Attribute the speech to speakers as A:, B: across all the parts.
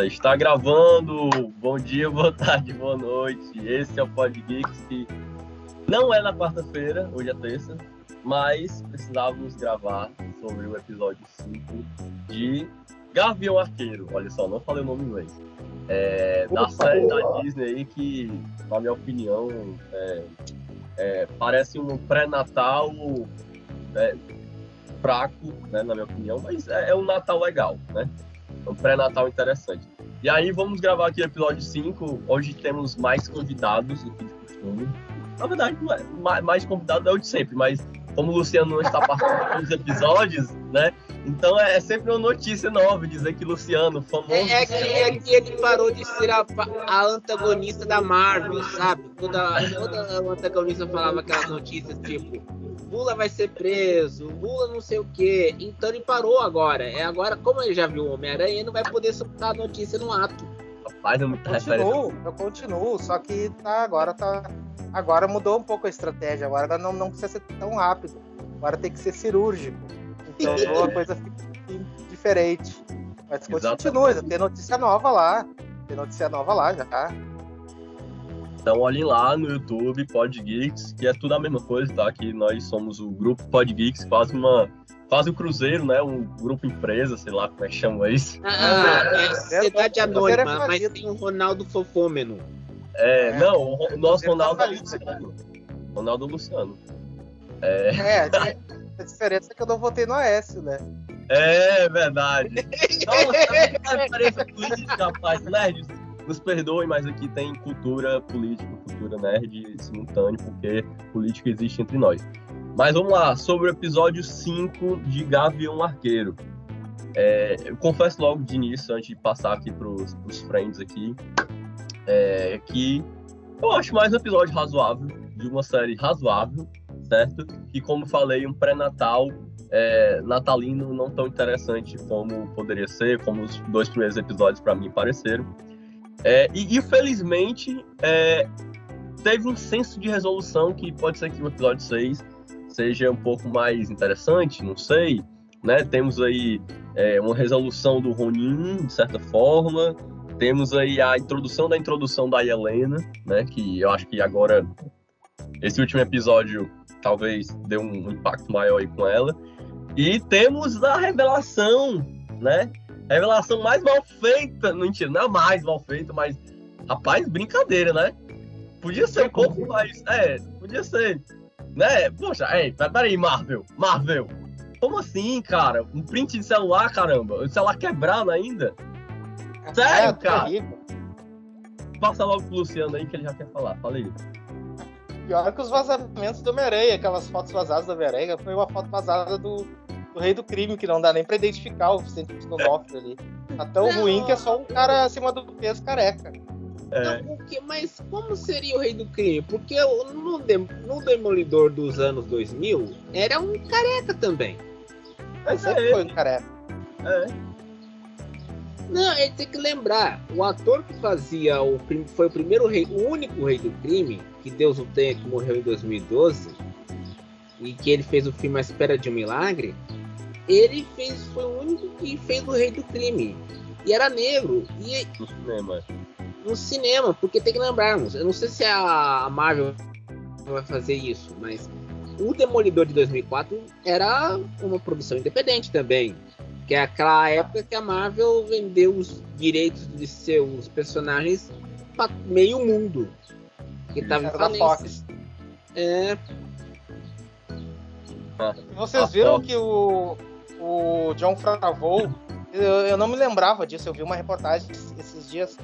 A: Eita, está gravando. Bom dia, boa tarde, boa noite. Esse é o Pod Geeks que não é na quarta-feira, hoje é terça, mas precisávamos gravar sobre o episódio 5 de Gavião Arqueiro. Olha só, não falei o nome em inglês. É, da série da Disney aí que, na minha opinião, é, é, parece um pré-natal né, fraco, né, na minha opinião, mas é, é um Natal legal, né? É um pré-natal interessante. E aí vamos gravar aqui o episódio 5. Hoje temos mais convidados do que de costume. Na verdade, mais, mais convidado é o de sempre, mas como o Luciano não está participando dos episódios, né? Então é, é sempre uma notícia nova dizer que Luciano, famoso.
B: É, é, que, é que ele parou de ser a, a antagonista da Marvel, sabe? Toda, toda o antagonista falava aquelas notícias tipo Lula vai ser preso, Lula não sei o quê. Então ele parou agora. É agora, como ele já viu o Homem-Aranha, ele não vai poder soltar a notícia no ato.
C: Rapaz, muita continuo, Eu continuo, só que tá, agora tá. Agora mudou um pouco a estratégia. Agora não, não precisa ser tão rápido. Agora tem que ser cirúrgico. Então a coisa fica diferente. Mas continua, tem notícia nova lá. Tem notícia nova lá já.
A: Então olhem lá no YouTube, Pod Geeks, que é tudo a mesma coisa, tá? Que nós somos o grupo Pod Geeks, quase uma. Quase o um Cruzeiro, né? Um grupo empresa, sei lá como é que chama isso.
B: Ah, é Sociedade Anônima, mas tem o Ronaldo Fofômeno.
A: É, é, não, o nosso Ronaldo é Luciano. Ronaldo Luciano.
C: É, é a diferença é que eu não votei no Aécio, né?
A: É verdade. Nossa, a diferença política, rapaz, nerds nos perdoem, mas aqui tem cultura política, cultura nerd simultânea, porque política existe entre nós. Mas vamos lá, sobre o episódio 5 de Gavião Arqueiro. É, eu confesso logo de início, antes de passar aqui para os friends aqui, é, que eu acho mais um episódio razoável, de uma série razoável, certo? E como falei, um pré-natal é, natalino não tão interessante como poderia ser, como os dois primeiros episódios para mim pareceram. É, e infelizmente é, teve um senso de resolução que pode ser que o episódio 6 seja um pouco mais interessante, não sei. Né? Temos aí é, uma resolução do Ronin, de certa forma. Temos aí a introdução da introdução da Helena, né? Que eu acho que agora esse último episódio talvez deu um impacto maior aí com ela. E temos a revelação, né? Revelação mais mal feita. Mentira, não é mais mal feita, mas. Rapaz, brincadeira, né? Podia ser um pouco mais. É, podia ser. Né? Poxa, é, peraí, Marvel. Marvel. Como assim, cara? Um print de celular, caramba. O celular quebrado ainda? É, Sério, é, cara? Passa logo pro Luciano aí que ele já quer falar. Fala aí.
C: Pior que os vazamentos do Homem-Aranha, aquelas fotos vazadas do Homem-Aranha, foi uma foto vazada do, do rei do crime, que não dá nem pra identificar o Donofrio ali. Tá tão não. ruim que é só um cara acima do peso careca.
B: É. Não, porque, mas como seria o rei do crime? Porque no, no Demolidor dos anos 2000 era um careca também.
C: Mas sempre é foi um careca. É.
B: Não, ele tem que lembrar, o ator que fazia o foi o primeiro rei, o único rei do crime, que Deus o tenha, que morreu em 2012, e que ele fez o filme A Espera de um Milagre, ele fez, foi o único que fez o Rei do Crime. E era negro. E,
A: no cinema.
B: No cinema, porque tem que lembrarmos. Eu não sei se a Marvel vai fazer isso, mas o Demolidor de 2004 era uma produção independente também. Que é aquela época que a Marvel vendeu os direitos de seus personagens para meio mundo. Que tava em falência. É.
C: Vocês viram que o, o John Favreau, eu, eu, não me lembrava disso, eu vi uma reportagem esses dias.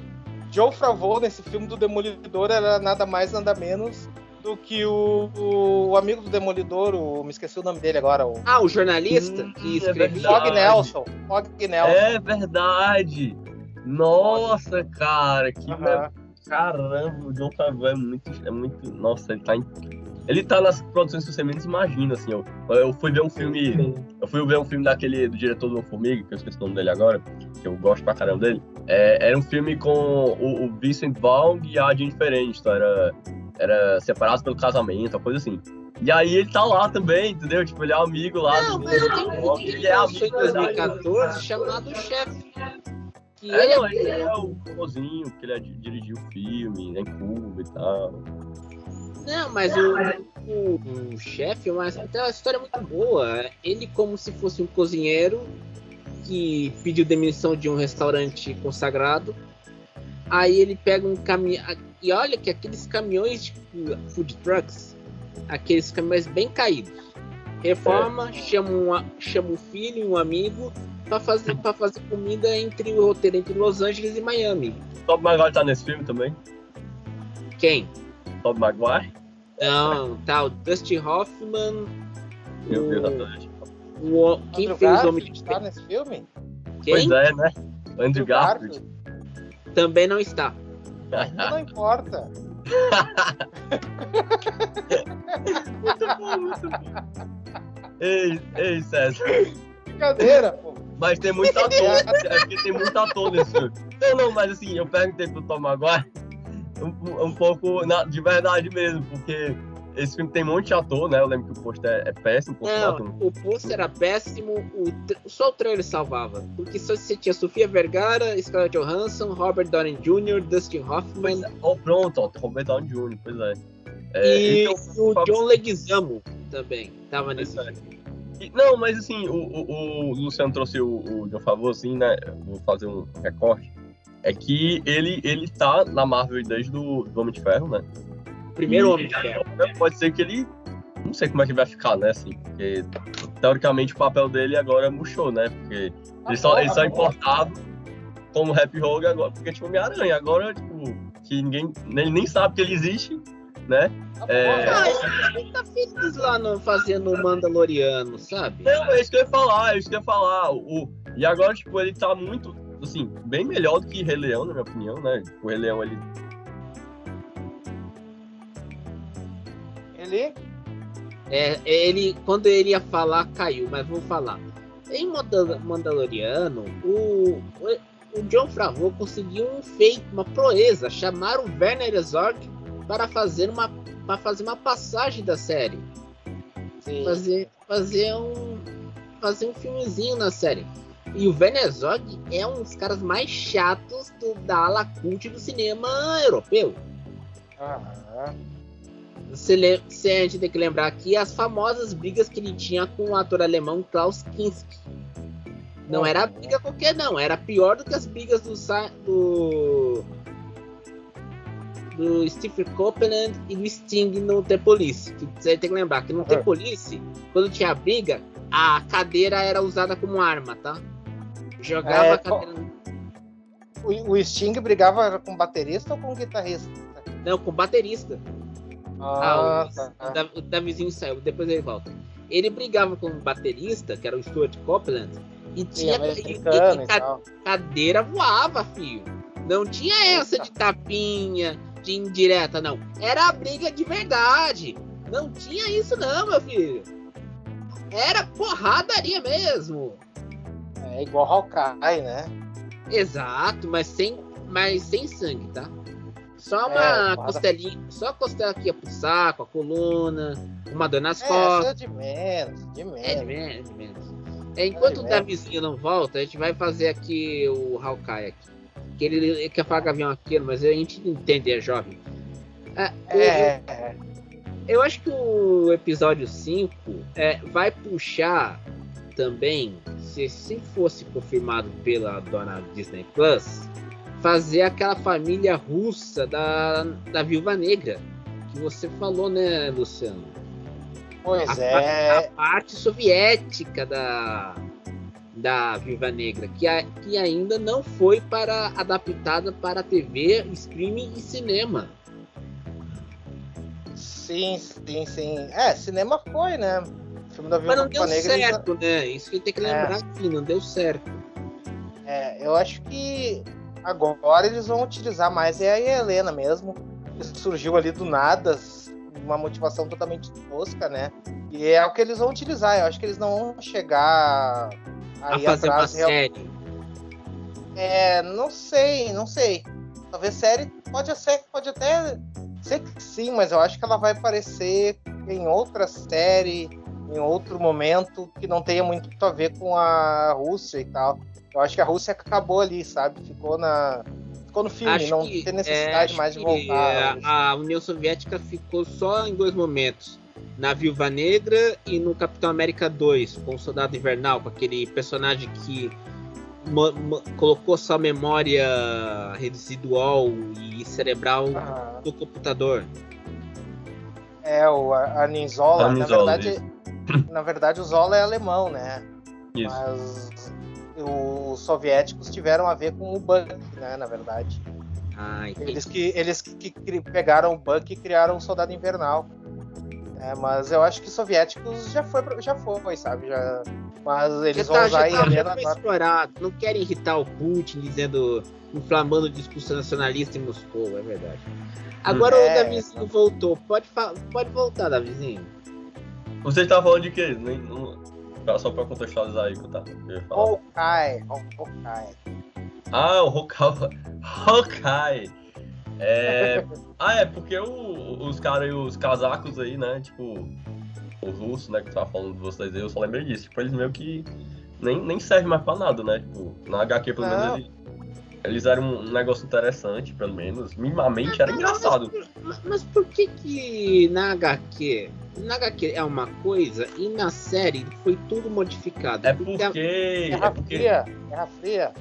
C: John Favreau nesse filme do Demolidor era nada mais nada menos do que o, o, o, amigo do Demolidor, o, me esqueci o nome dele agora. O...
B: Ah, o jornalista hum, que é escreveu.
C: Fog Nelson. Fog Nelson.
A: É verdade. Nossa, cara, que uh -huh. caramba, o John Favreau é muito, é muito, nossa, ele tá ele tá nas produções que você menos imagina, assim. Eu, eu fui ver um filme. Eu fui ver um filme daquele do diretor do Formiga, que eu esqueci o nome dele agora, que eu gosto pra caramba dele. É, era um filme com o, o Vincent Vaughn e a Jennifer Aniston. Era, era separados pelo casamento, uma coisa assim. E aí ele tá lá também, entendeu? Tipo, ele é amigo lá
B: Não, do mas tem um filme ele é em 2014 chamado Chefe. Que que
A: É,
B: ele
A: não, ele é o famosinho, que ele é, dirigiu o filme, é em Cuba e tal.
B: Não, mas o, o, o chefe, mas tem uma história muito boa. Ele como se fosse um cozinheiro que pediu demissão de um restaurante consagrado. Aí ele pega um caminhão. E olha que aqueles caminhões de food trucks, aqueles caminhões bem caídos. Reforma, chama, um, chama um filho e um amigo para fazer, pra fazer comida entre o roteiro entre Los Angeles e Miami.
A: Tom Maguire tá nesse filme também?
B: Quem?
A: Tom Maguire?
B: Não, tá o Dustin Hoffman.
A: Meu Deus,
B: o, o, quem
C: Andrew
B: fez o
C: Garfield
B: Homem de
C: tá nesse filme?
B: Quem?
A: Pois é, né? Andrew Garfield.
B: Também não está.
C: Não importa.
A: muito bom, muito bom. Ei, ei, César.
C: Brincadeira, pô.
A: Mas tem muito ator. É porque tem muito ator nesse filme. Não, não, mas assim, eu perguntei pro Tom Maguire um, um pouco na, de verdade mesmo, porque esse filme tem um monte de ator, né? Eu lembro que o pôster é, é péssimo. O
B: Não, o pôster era péssimo, o só o trailer salvava. Porque só você tinha Sofia Vergara, Scarlett Johansson, Robert Downey Jr., Dustin Hoffman
A: Oh, pronto, ó, Robert Downey Jr., pois é. É,
B: e
A: é
B: o
A: Fábio-
B: John Leguizamo também tava nesse
A: é. E- Não, mas assim, o, o, o Luciano trouxe o, o John Favreau, assim, né? Vou fazer um recorte. É que ele, ele tá na Marvel desde do, do Homem de Ferro, né?
B: Primeiro
A: E-
B: Homem de Ferro.
A: Pode ser que ele. Não sei como é que vai ficar, né? Assim, porque teoricamente o papel dele agora murchou, né? Porque ele só, ele só é importado como Happy Rogue agora, porque tipo Homem-Aranha. Agora, tipo, que ninguém. Ele nem sabe que ele existe, né? É.
B: Ah, ele tá feliz lá no, fazendo o Mandaloriano, sabe?
A: Não, é isso que eu ia falar, é isso que eu ia falar. O, e agora, tipo, ele tá muito, assim, bem melhor do que Rei Leão, na minha opinião, né? O Rei Leão, ele.
C: Ele
B: É, ele, quando ele ia falar, caiu, mas vou falar. Em Mandal- Mandaloriano, o, o, o John Favreau conseguiu um feito, uma proeza, chamar o Werner Herzog para fazer uma, para fazer uma passagem da série,
C: sim.
B: fazer, fazer um, fazer um filmezinho na série. E o Werner Herzog é um dos caras mais chatos do, da ala cult do cinema europeu.
C: Aham.
B: Você, le- você a gente tem que lembrar aqui as famosas brigas que ele tinha com o ator alemão Klaus Kinski. Não era briga qualquer, não. Era pior do que as brigas do do do Stephen Copeland e do Sting no The Police. Que você tem que lembrar que no The
C: Uhum.
B: Police, quando tinha briga, a cadeira era usada como arma, tá? Jogava
C: É,
B: cadeira.
C: O, o Sting brigava com baterista ou com guitarrista?
B: Não, com baterista.
C: Ah,
B: Ah, o,
C: tá.
B: o Da- o Davizinho saiu, depois ele volta. Ele brigava com o baterista, que era o Stuart Copeland, e tinha e- e-
C: e
B: e ca- cadeira voava, filho. Não tinha essa de tapinha, de indireta, não. Era a briga de verdade. Não tinha isso, não, meu filho. Era porradaria mesmo.
C: É igual Hawkeye, né?
B: Exato, mas sem, mas sem sangue, tá? Só
C: É,
B: uma
C: nada.
B: costelinha, só a costela aqui pro saco, a coluna, uma dor nas
C: É,
B: costas.
C: é de menos, de
B: É de
C: menos.
B: menos, de menos. É, enquanto
C: de
B: o
C: menos.
B: Davizinho não volta, a gente vai fazer aqui o Hawkeye aqui. Que ele, ele quer falar Gavião Arqueiro, mas a gente entende, é jovem. É, o-
C: É, é.
B: Eu acho que o episódio 5 é, vai puxar também, se, se fosse confirmado pela dona Disney Plus, fazer aquela família russa da, da Viúva Negra. Que você falou, né, Luciano?
C: Pois
B: a,
C: é.
B: a parte soviética da, da Viúva Negra, que, a- que ainda não foi para adaptada para TV, streaming e cinema.
C: Sim, sim, sim. É, cinema foi, né? Filme da
B: Mas não deu
C: Negra.
B: certo, né? Isso que tem que
C: É.
B: lembrar aqui, não deu certo.
C: É, eu acho que agora eles vão utilizar mais é a Helena mesmo. que surgiu ali do nada, uma motivação totalmente tosca, né? E é o que eles vão utilizar. Eu acho que eles não vão chegar
B: A fazer uma
C: atrás. real-
B: série.
C: É, não sei, não sei. Talvez série pode ser, pode até ser que sim, mas eu acho que ela vai aparecer em outra série, em outro momento que não tenha muito a ver com a Rússia e tal. Eu acho que a Rússia acabou ali, sabe? Ficou na. Ficou no filme,
B: Acho
C: não
B: que-
C: tem necessidade
B: é,
C: mais de voltar.
B: é, A União Soviética ficou só em dois momentos. Na Viúva Negra e no Capitão América 2, com o Soldado Invernal, com aquele personagem que colocou sua memória residual e cerebral
C: Ah,
B: no computador.
C: é, o, a, a Ninzola,
A: A
C: na verdade. Na verdade, o Zola é alemão, né?
A: Isso.
C: Mas os soviéticos tiveram a ver com o Buck, né? Na verdade.
B: Ah.
C: Eles que, eles que pegaram o Buck e criaram o Soldado Invernal. É, mas eu acho que os soviéticos já foi, já foi, sabe? Já, mas eles
B: já
C: vão
B: tá,
C: usar
B: já tá, já foi explorado. Não querem irritar o Putin dizendo, inflamando o discurso nacionalista em Moscou, é verdade. Agora
C: Hum.
B: o
C: É,
B: Davizinho voltou. Pode, pode voltar, Davizinho.
A: Você tá falando de quê? Nem, não... Só pra contextualizar aí que eu tava.
C: Hawkeye, Hawkeye.
A: Ah, o Hawkeye. Hawkeye. É... ah, é, porque o- os caras os casacos aí, né? Tipo, os russos, né? Que tava falando de vocês aí, eu só lembrei disso. Tipo, eles meio que nem, nem servem mais pra nada, né? Tipo, na HQ, pelo
C: Não.
A: menos, eles, eles eram um negócio interessante, pelo menos. Minimamente era engraçado.
B: Mas, mas por que que na HQ... Na HQ é uma coisa e na série foi tudo modificado.
A: É porque. É
C: Guerra
A: porque.
C: Fria, Guerra Fria.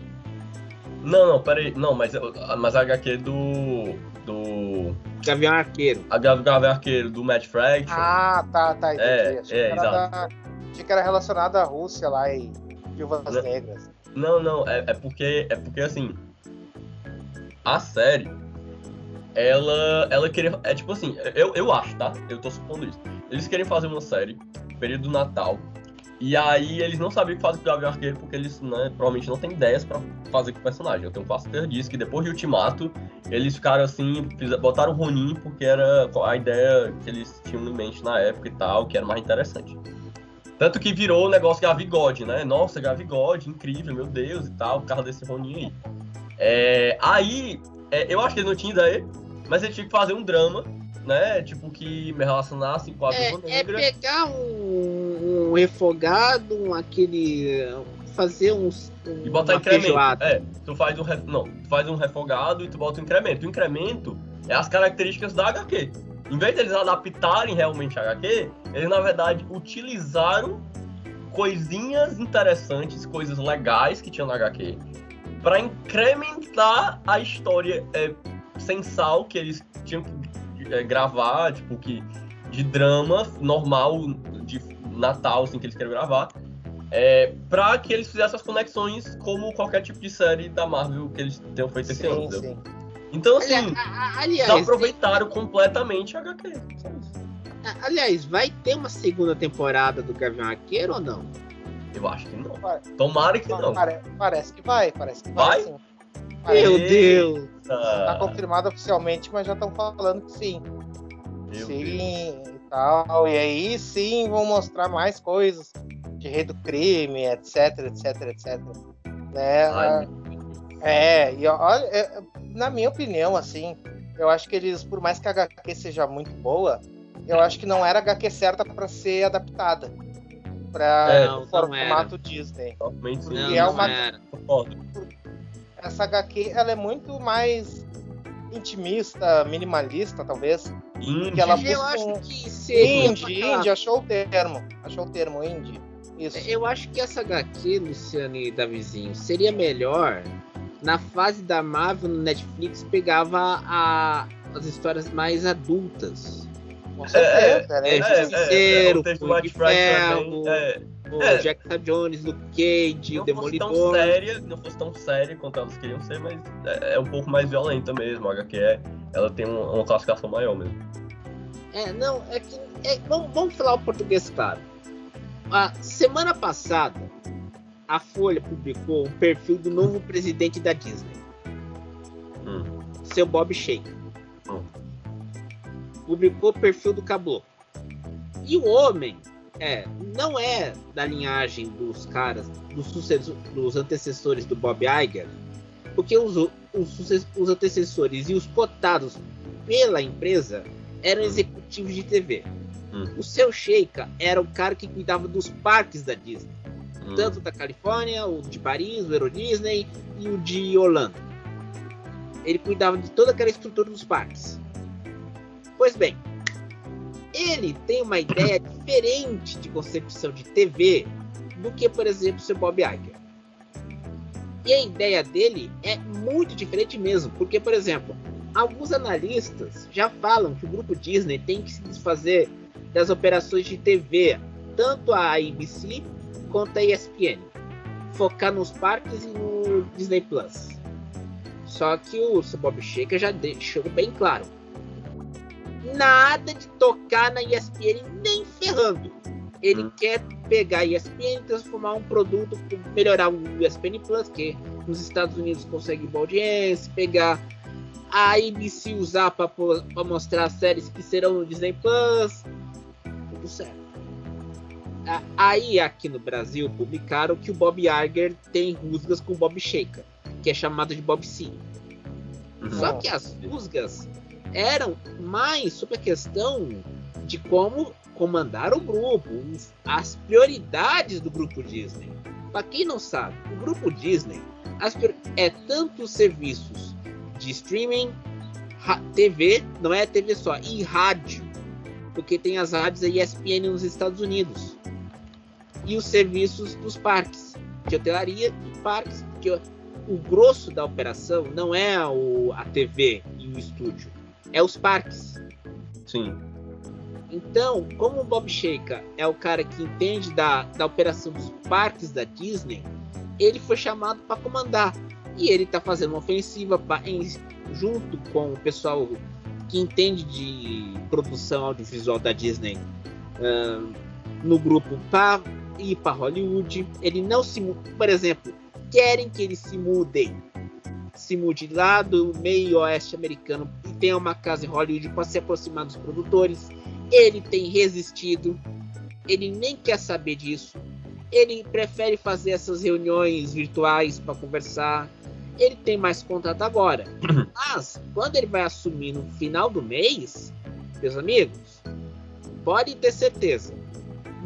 A: Não, não, peraí. Não, mas, mas a HQ do. Do.
B: Gavião Arqueiro.
A: A Gavião Arqueiro do Matt Fraction.
C: Ah, tá, tá, entendi.
A: É,
C: Achei,
A: é,
C: que era da- achei que era relacionado à Rússia lá e Viúvas
A: Não.
C: Negras.
A: Não, não, é, é porque. É porque assim. A série. Ela. Ela queria. É tipo assim, eu, eu acho, tá? Eu tô supondo isso. Eles querem fazer uma série, período do Natal. E aí eles não sabiam o que fazer com o Gavião Arqueiro, porque eles né, provavelmente não têm ideias pra fazer com o personagem. Eu tenho quase certeza disso, que depois de Ultimato, eles ficaram assim, botaram o Ronin porque era a ideia que eles tinham em mente na época e tal, que era mais interessante. Tanto que virou o negócio Gavigode, né? Nossa, Gavigode, incrível, meu Deus e tal, por causa desse Ronin aí. É, aí, é, eu acho que ele não tinha ideia, mas ele tinha que fazer um drama, né? Tipo, que me relacionasse com a
B: É,
A: Viúva
B: é
A: Negra.
B: pegar um, um refogado, um aquele. fazer uns. Um,
A: E botar
B: uma
A: incremento.
B: feijoada.
A: É, tu faz um re- não, tu faz um refogado e tu bota um incremento. O incremento é as características da HQ. Em vez deles adaptarem realmente a HQ, eles na verdade utilizaram coisinhas interessantes, coisas legais que tinham na HQ, para incrementar a história é, sensal que eles tinham que é, gravar, tipo que de drama normal de Natal, assim que eles queriam gravar é, pra que eles fizessem as conexões como qualquer tipo de série da Marvel que eles tenham feito esse ano.
C: Sim.
A: Então, assim,
B: Aliás, aliás,
A: eles aproveitaram completamente a HQ.
B: Aliás, vai ter uma segunda temporada do Gavião Arqueiro ou não?
A: Eu acho que não.
C: Vai.
A: Tomara que não.
C: Pare- parece que vai, parece que vai,
A: Vai?
B: Meu Deus!
C: Tá confirmado oficialmente, mas já estão falando que sim.
A: meu
C: sim
A: Deus.
C: e tal. E aí sim vão mostrar mais coisas de rei do crime, etc, etc, etc. Né?
A: Ai,
C: É, e olha, é, na minha opinião, assim, eu acho que eles, por mais que a HQ seja muito boa, eu acho que não era a HQ certa para ser adaptada para
A: É,
B: não,
C: o
B: não
C: formato Disney.
A: Realmente sim.
B: Não,
C: E é uma-. Essa HQ ela é muito mais intimista, minimalista, talvez.
A: Indie.
C: Que ela
B: Eu acho
C: um-
B: que seria.
C: Indie, indie, achou o termo. Achou o termo, indie. Isso.
B: Eu acho que essa HQ, Luciano e Davizinho, seria melhor na fase da Marvel no Netflix pegava a- as histórias mais adultas.
C: Com certeza, né?
B: é, Justiceiro,
A: o texto do
B: Punho
A: Matt
B: de
A: Fraction
B: Ferro,
A: também, é,
B: O
A: É.
B: Jack Jones, Luke Cage, o
A: não fosse tão
B: Demolidor.
A: séria, não fosse tão séria quanto elas queriam ser, mas é, é um pouco mais violenta mesmo. A HQ é, ela tem um- uma classificação maior mesmo.
B: É, não, é que. é, vamos, vamos falar o português claro. A semana passada, a Folha publicou um perfil do novo presidente da Disney,
A: Hum.
B: seu Bob Shake.
A: Hum.
B: Publicou o perfil do Caboclo. E o homem é, não é da linhagem dos caras, dos, dos antecessores do Bob Iger, porque os, os, os antecessores e os cotados pela empresa eram executivos de TV.
A: Hum.
B: O seu Sheikha era o cara que cuidava dos parques da Disney. Hum. Tanto da Califórnia, o de Paris, o Euro Disney e o de Orlando. Ele cuidava de toda aquela estrutura dos parques. Pois bem, ele tem uma ideia diferente de concepção de TV do que, por exemplo, o seu Bob Iger. E a ideia dele é muito diferente mesmo, porque, por exemplo, alguns analistas já falam que o grupo Disney tem que se desfazer das operações de TV, tanto a ABC quanto a ESPN, focar nos parques e no Disney Plus. Só que o. Bob Shaker já deixou bem claro: nada de tocar na ESPN nem ferrando. Ele hum. quer pegar a ESPN e transformar um produto, melhorar o ESPN Plus, que nos Estados Unidos consegue boa audiência, pegar a ABC usar para mostrar séries que serão no Disney Plus. Tudo certo. Aí aqui no Brasil publicaram que o Bob Iger tem rusgas com o Bob Shaker, que é chamado de Bob C. Só que as rusgas eram mais sobre a questão de como comandar o grupo, as prioridades do grupo Disney. Para quem não sabe, o grupo Disney é tanto os serviços de streaming, TV, não é TV só, e rádio, porque tem as rádios da ESPN nos Estados Unidos, e os serviços dos parques, de hotelaria e parques, porque o grosso da operação não é o, a TV e o estúdio, é os parques.
A: Sim.
B: Então, como o Bob Sheika é o cara que entende da, da operação dos parques da Disney, ele foi chamado para comandar. E ele está fazendo uma ofensiva pra, em, junto com o pessoal que entende de produção audiovisual da Disney uh, no grupo para ir para Hollywood. Ele não se por exemplo, querem que ele se mude, se mude lá do meio oeste americano e tenha uma casa em Hollywood para se aproximar dos produtores. Ele tem resistido, ele nem quer saber disso. Ele prefere fazer essas reuniões virtuais para conversar. Ele tem mais contato agora. Mas quando ele vai assumir no final do mês, meus amigos, pode ter certeza.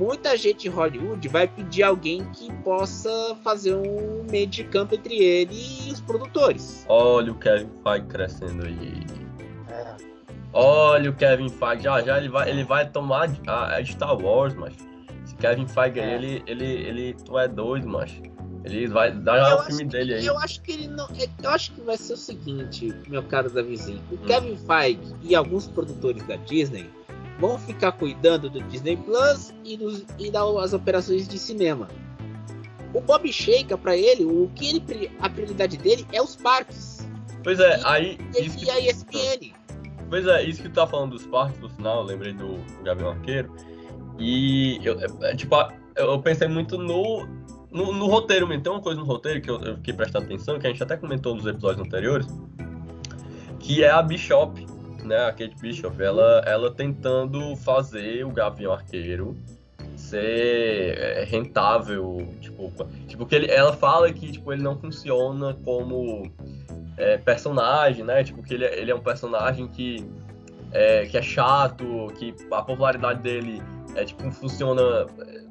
B: Muita gente em Hollywood vai pedir alguém que possa fazer um meio de campo entre ele e os produtores.
A: Olha o Kevin Feige crescendo aí. É. Olha o Kevin Feige, já já ele vai, ele vai tomar a, Star Wars, mas Kevin Feige, é. ele, ele, ele, tu é doido, macho. Ele vai dar o filme dele aí.
B: Eu acho que ele não. É, eu acho que vai ser o seguinte, meu caro Davizinho. O hum. Kevin Feige e alguns produtores da Disney vão ficar cuidando do Disney Plus e, dos, e das operações de cinema. O Bob Shaker, para ele, o que ele, a prioridade dele é os parques.
A: Pois é, e, aí.
B: E, isso e a ESPN.
A: Pois é, isso que tu tá falando dos parques, no final, eu lembrei do Gabriel Arqueiro e eu, é, tipo, eu pensei muito no, no, no, roteiro mesmo. Tem uma coisa no roteiro que eu, eu fiquei prestando atenção, que a gente até comentou nos episódios anteriores, que é a Bishop, né? A Kate Bishop, ela, ela tentando fazer o Gavião Arqueiro ser é, rentável, tipo, tipo que ele, ela fala que tipo ele não funciona como é, personagem, né? Tipo que ele, é, ele é um personagem que é, que é chato, que a popularidade dele é tipo, funciona.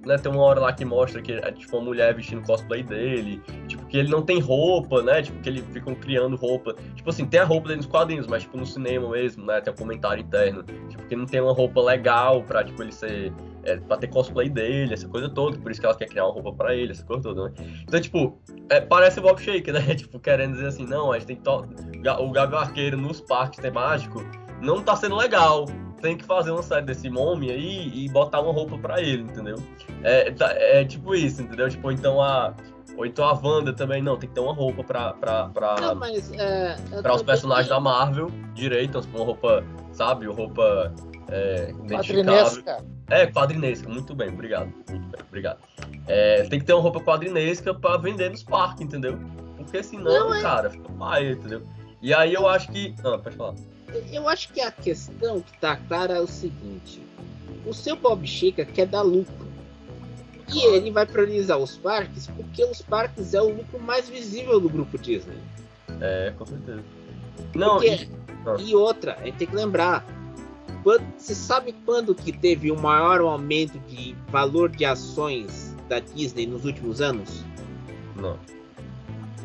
A: Né, tem uma hora lá que mostra que é tipo uma mulher vestindo cosplay dele. Tipo, que ele não tem roupa, né? Tipo, que ele ficam criando roupa. Tipo assim, tem a roupa dele nos quadrinhos, mas tipo no cinema mesmo, né? Tem um comentário interno. Tipo, que não tem uma roupa legal pra, tipo, ele ser. É, pra ter cosplay dele, essa coisa toda. Por isso que ela quer criar uma roupa pra ele, essa coisa toda, né? Então, tipo, é, parece o Bob Shake, né? Tipo, querendo dizer assim, não, a gente tem que. To... O Gabi Arqueiro nos parques temáticos não tá sendo legal tem que fazer uma série desse mommy aí e botar uma roupa pra ele, entendeu? É, tá, é tipo isso, entendeu? Tipo, então a. Ou então a Wanda também, não, tem que ter uma roupa pra. pra, pra,
B: não, mas, é,
A: pra os personagens que... da Marvel direito, uma roupa, sabe? Roupa é,
C: Quadrinesca.
A: É, quadrinesca, muito bem, obrigado. Muito bem, obrigado. É, tem que ter uma roupa quadrinesca pra vender nos parques, entendeu? Porque senão, não, é... cara, fica pai, entendeu? E aí eu acho que. Ah, pode falar
B: eu acho que a questão que tá clara é o seguinte: o seu Bob Chica quer dar lucro. E ele vai priorizar os parques porque os parques é o lucro mais visível do grupo Disney.
A: É, com certeza. Não,
B: porque, e... Ah. e... outra, a gente tem que lembrar. Quando, você sabe quando que teve o maior aumento de valor de ações da Disney nos últimos anos?
A: Não.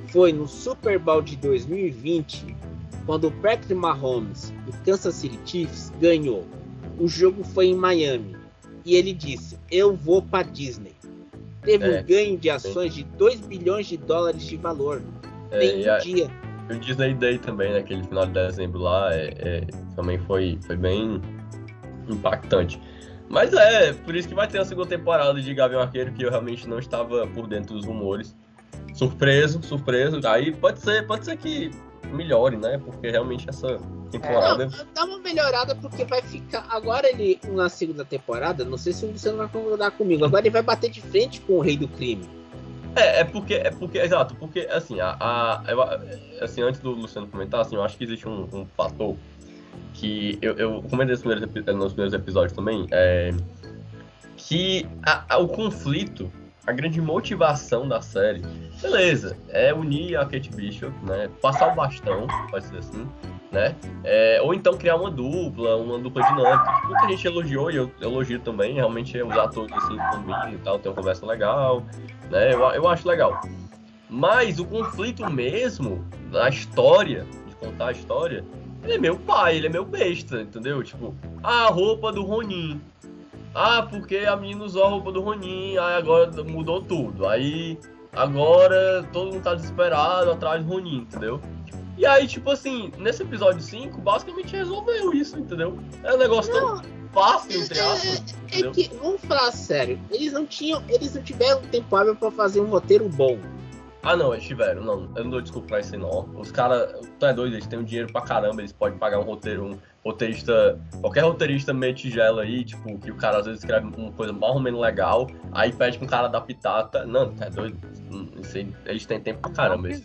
B: Foi no Super Bowl de 2020, quando o Patrick Mahomes do Kansas City Chiefs ganhou. O jogo foi em Miami. E ele disse: Eu vou para Disney. Teve é, um ganho de ações sim. de 2 bilhões de dólares de valor. É, em um dia.
A: O Disney Day também, naquele né, final de dezembro lá, é, é, também foi, foi bem impactante. Mas é, por isso que vai ter a segunda temporada de Gavião Arqueiro, que eu realmente não estava por dentro dos rumores. Surpreso, surpreso. Aí pode ser, pode ser que melhore, né? Porque realmente essa temporada.
B: Não, dá uma melhorada porque vai ficar. Agora ele, na segunda temporada, não sei se você não vai concordar comigo. Agora ele vai bater de frente com o Rei do Crime.
A: É, é porque, é porque, exato, porque assim, a, a eu, assim, antes do Luciano comentar, assim, eu acho que existe um, um fator que eu, eu comentei nos primeiros, nos primeiros episódios também, é, que a, a, o conflito, a grande motivação da série, beleza, é unir a Kate Bishop, né, passar o bastão, pode ser assim, né, é, ou então criar uma dupla, uma dupla dinâmica, muita gente elogiou e eu elogio também, realmente os atores assim combinam e tal, tem uma conversa legal, né, eu, eu acho legal. Mas o conflito mesmo, a história, de contar a história, ele é meu pai, ele é meu besta, entendeu? Tipo, a roupa do Ronin. Ah, porque a menina usou a roupa do Ronin, aí agora mudou tudo. Aí agora todo mundo tá desesperado atrás do Ronin, entendeu? E aí, tipo assim, nesse episódio 5, basicamente resolveu isso, entendeu? É um negócio não, tão fácil, entre aspas.
B: É, é, é que, vamos falar sério, eles não tinham. Eles não tiveram tempo hábil pra fazer um roteiro bom.
A: Ah, não, eles tiveram. Não, eu não dou desculpa pra isso aí, não. Os caras, tu é doido, eles têm um dinheiro pra caramba, eles podem pagar um roteiro, um roteirista, qualquer roteirista meio tigela aí, tipo, que o cara às vezes escreve uma coisa mais ou menos legal, aí pede pra um cara adaptar, tá? Não, tá doido. Isso aí, eles têm tempo pra caramba.
C: Eles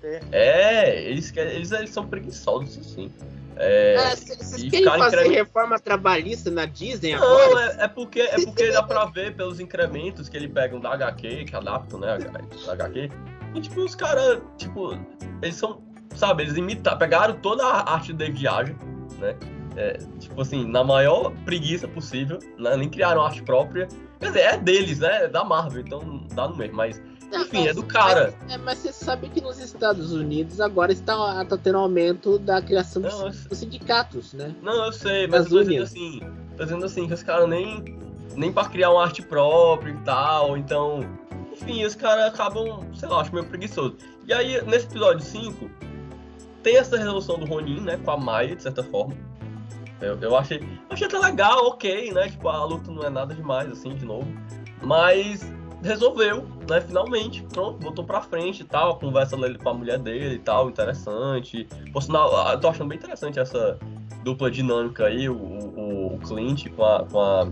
C: ter.
A: É, eles, eles, eles são preguiçosos, assim. É,
B: é, vocês querem fazer reforma trabalhista na Disney
A: não, agora? Não, é, é, porque, é porque dá pra ver pelos incrementos que ele pegam da HQ, que adaptam, né, da HQ, e, tipo, os caras, tipo, eles são, sabe, eles imitaram, pegaram toda a arte de viagem, né? É, tipo assim, na maior preguiça possível, né? Nem criaram arte própria. Quer dizer, é deles, né? É da Marvel, então dá no mesmo, mas. Enfim, mas, é do cara.
B: Mas, é, mas você sabe que nos Estados Unidos agora está, tá tendo aumento da criação não, dos, dos, sindicatos, né?
A: Não, eu sei, mas eu tô dizendo assim, tô dizendo assim, que os caras nem, nem pra criar uma arte própria e tal, então enfim, os caras acabam, sei lá, acho meio preguiçoso. E aí, nesse episódio 5, tem essa resolução do Ronin, né, com a Maia, de certa forma. Eu, eu achei, achei até legal, ok, né, tipo, a luta não é nada demais, assim, de novo. Mas resolveu, né, finalmente, pronto, botou pra frente e tal, a conversa dele com a mulher dele e tal, interessante. Por sinal, eu tô achando bem interessante essa dupla dinâmica aí, o, o, o Clint com a, com a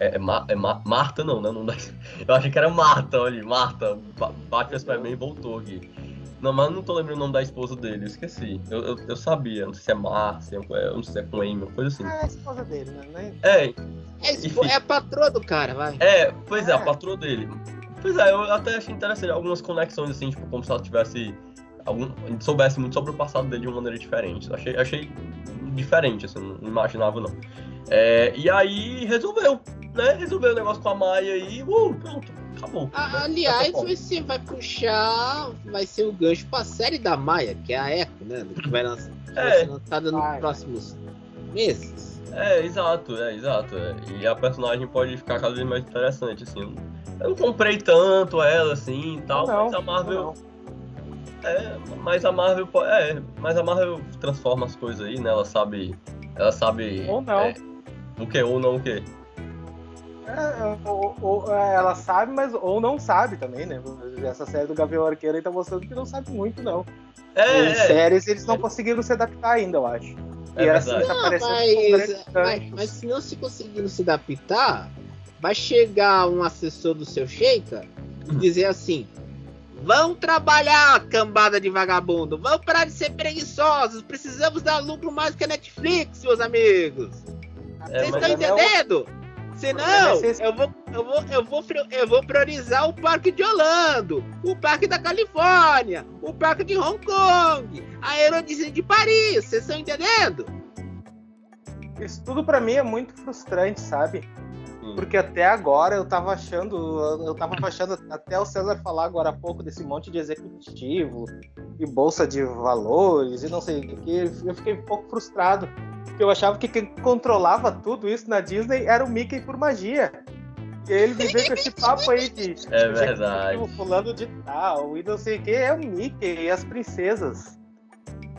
A: é, é, Ma, é Ma, Marta não, né? Não dá, eu achei que era Marta, olha, Marta. Batman Superman voltou aqui. Não, mas eu não tô lembrando o nome da esposa dele, eu esqueci. Eu, eu, eu sabia, não sei se é Márcia, eu não sei se é com Amy, coisa assim.
C: Ah, é a esposa dele, né?
A: É.
B: É, é a patroa do cara, vai.
A: É, pois é, é, a patroa dele. Pois é, eu até achei interessante algumas conexões, assim, tipo, como se ela tivesse. Algum, soubesse muito sobre o passado dele de uma maneira diferente. Achei, achei diferente, assim, não imaginava não. É, e aí resolveu, né? Resolveu o negócio com a Maia e uh, pronto, acabou.
B: Ah, aliás, você vai puxar, vai ser o gancho pra série da Maia, que é a Echo, né? Que vai, lançar, é. vai ser lançada nos próximos meses.
A: É, exato, é, exato. É. E a personagem pode ficar cada vez mais interessante, assim. Eu não comprei tanto ela, assim, e tal, não, mas a Marvel... É, mas a Marvel é, mas a Marvel transforma as coisas aí, né? Ela sabe, ela sabe.
C: Ou não.
A: É, o que ou não o que?
C: É, ou, ou, é, ela sabe, mas ou não sabe também, né? Essa série do Gavião Arqueiro aí tá mostrando que não sabe muito, não. É, em é, séries eles não conseguiram se adaptar ainda, eu acho.
A: É e assim
B: tá parecendo mas, mas, mas, se não se conseguiram se adaptar, vai chegar um assessor do seu Sheikah e dizer assim: Vão trabalhar, cambada de vagabundo. Vão parar de ser preguiçosos. Precisamos dar lucro mais que a Netflix, meus amigos. É, Vocês estão entendendo? Senão, eu vou, eu, vou, eu, vou, eu vou priorizar o Parque de Orlando, o Parque da Califórnia, o Parque de Hong Kong, a Euro Disney de Paris. Vocês estão entendendo?
C: Isso tudo para mim é muito frustrante, sabe? Porque até agora eu tava achando, eu tava achando até o César falar agora há pouco desse monte de executivo e bolsa de valores e não sei o que, eu fiquei um pouco frustrado. Eu achava que quem controlava tudo isso na Disney era o Mickey por magia. E ele me veio com esse papo aí de
A: é verdade.
C: fulano de tal e não sei o que, é o Mickey e as princesas.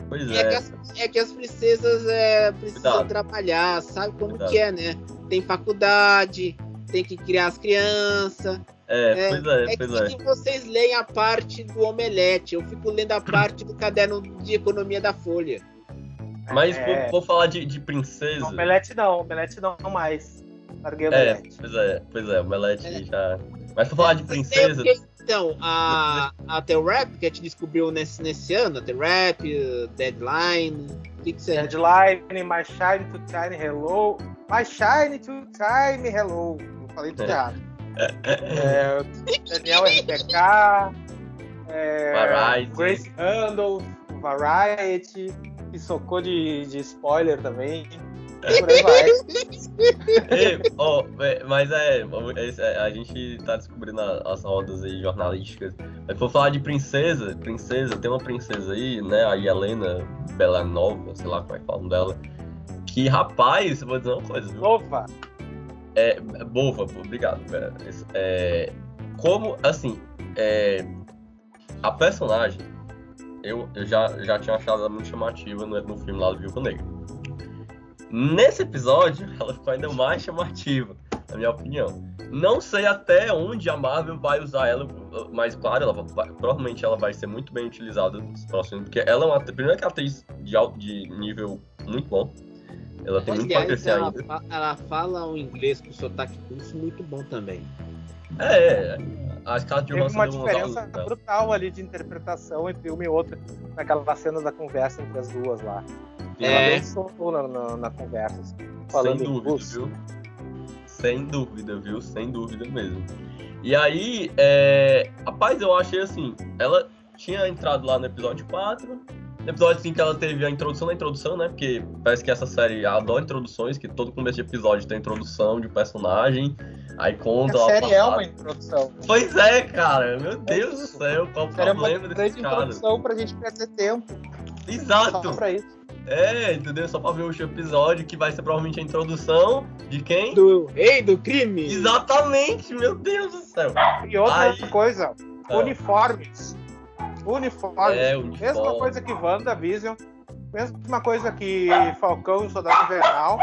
A: Pois
B: é. É que as, é que as princesas é, precisam Cuidado. trabalhar, sabe como Cuidado. que é, né? Tem faculdade, tem que criar as crianças.
A: É, é, pois é, é
B: pois
A: que,
B: é. vocês leem a parte do omelete, eu fico lendo a parte do caderno de economia da Folha.
A: Mas é... vou, vou, falar de, de princesa.
C: Omelete não, omelete não mais. Larguei
A: o é, omelete. Pois é, pois é, omelete é. já. Mas vou falar de princesa.
B: Então, a, a The Rap, que a gente descobriu nesse, nesse ano, a The Rap, Deadline, o que, que você
C: Deadline, My Shine to Time Hello. My Shine to Time Hello. Eu falei tudo é. errado. É, Daniel RPK, é, Grace Handle, Variety, que socou de, de spoiler também. Por aí vai.
A: Ei, oh, mas é, é, a gente tá descobrindo as rodas aí jornalísticas. Mas for falar de princesa, princesa, tem uma princesa aí, né? A Helena Belanova, sei lá como é que falam dela. Que rapaz, vou dizer uma coisa, viu?
C: Bova.
A: É, Bova, obrigado. É, como, assim, é, a personagem, eu, eu já, já tinha achado ela muito chamativa no, no filme lá do Viúva Negra. Nesse episódio, ela ficou ainda mais chamativa, na minha opinião. Não sei até onde a Marvel vai usar ela, mas claro, ela vai, provavelmente ela vai ser muito bem utilizada nos próximos, porque ela é uma primeira que é atriz de, alto, de nível muito bom. Ela tem muito pra crescer
B: ela
A: ainda.
B: Ela fala um inglês com sotaque russo muito bom também.
A: É, a Scarlett
C: Teve uma diferença brutal ali de interpretação entre uma e outra naquela cena da conversa entre as duas lá.
B: É.
C: Ela soltou na, na, na conversa, assim, falando
A: Sem dúvida, viu? Sem dúvida, viu? Sem dúvida mesmo. E aí, é... rapaz, eu achei assim, ela tinha entrado lá no episódio 4, no episódio 5 ela teve a introdução da introdução, né? Porque parece que essa série adora introduções, que todo começo de episódio tem introdução de personagem, aí conta...
C: A série é uma introdução.
A: Pois é, cara, meu Deus do céu, qual o problema desse cara?
C: É uma introdução pra gente perder tempo.
A: Exato!
C: Só pra isso.
A: É, entendeu? Só pra ver o episódio, que vai ser provavelmente a introdução de quem?
B: Do rei do crime!
A: Exatamente, meu Deus do céu!
C: E outra Aí... coisa, ah. uniformes. Uniformes. É, uniforme. Mesma coisa que WandaVision, mesma coisa que Falcão e Soldado Invernal.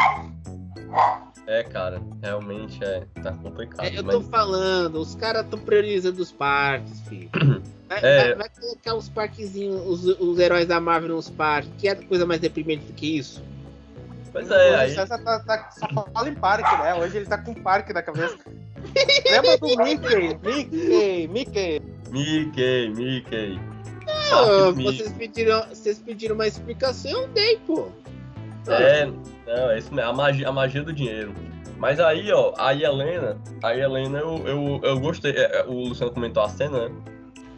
A: É, cara, realmente é, tá complicado. É,
B: eu tô mas... falando, os caras estão priorizando os parques, filho. Vai,
A: é...
B: vai, vai, colocar os parquezinhos, os, os heróis da Marvel nos parques, que é coisa mais deprimente do que isso?
A: Pois é, aí...
C: O César tá, tá, só fala em parque, né? Hoje ele tá com parque na cabeça. Lembra do Mickey? Mickey, Mickey.
A: Mickey, Mickey.
B: Não, vocês pediram, vocês pediram uma explicação, eu dei, pô.
A: É, não, é isso mesmo, a magia, a magia do dinheiro. Mas aí, ó, a Helena, a Helena, eu, eu, eu gostei, é, é, o Luciano comentou a cena, né?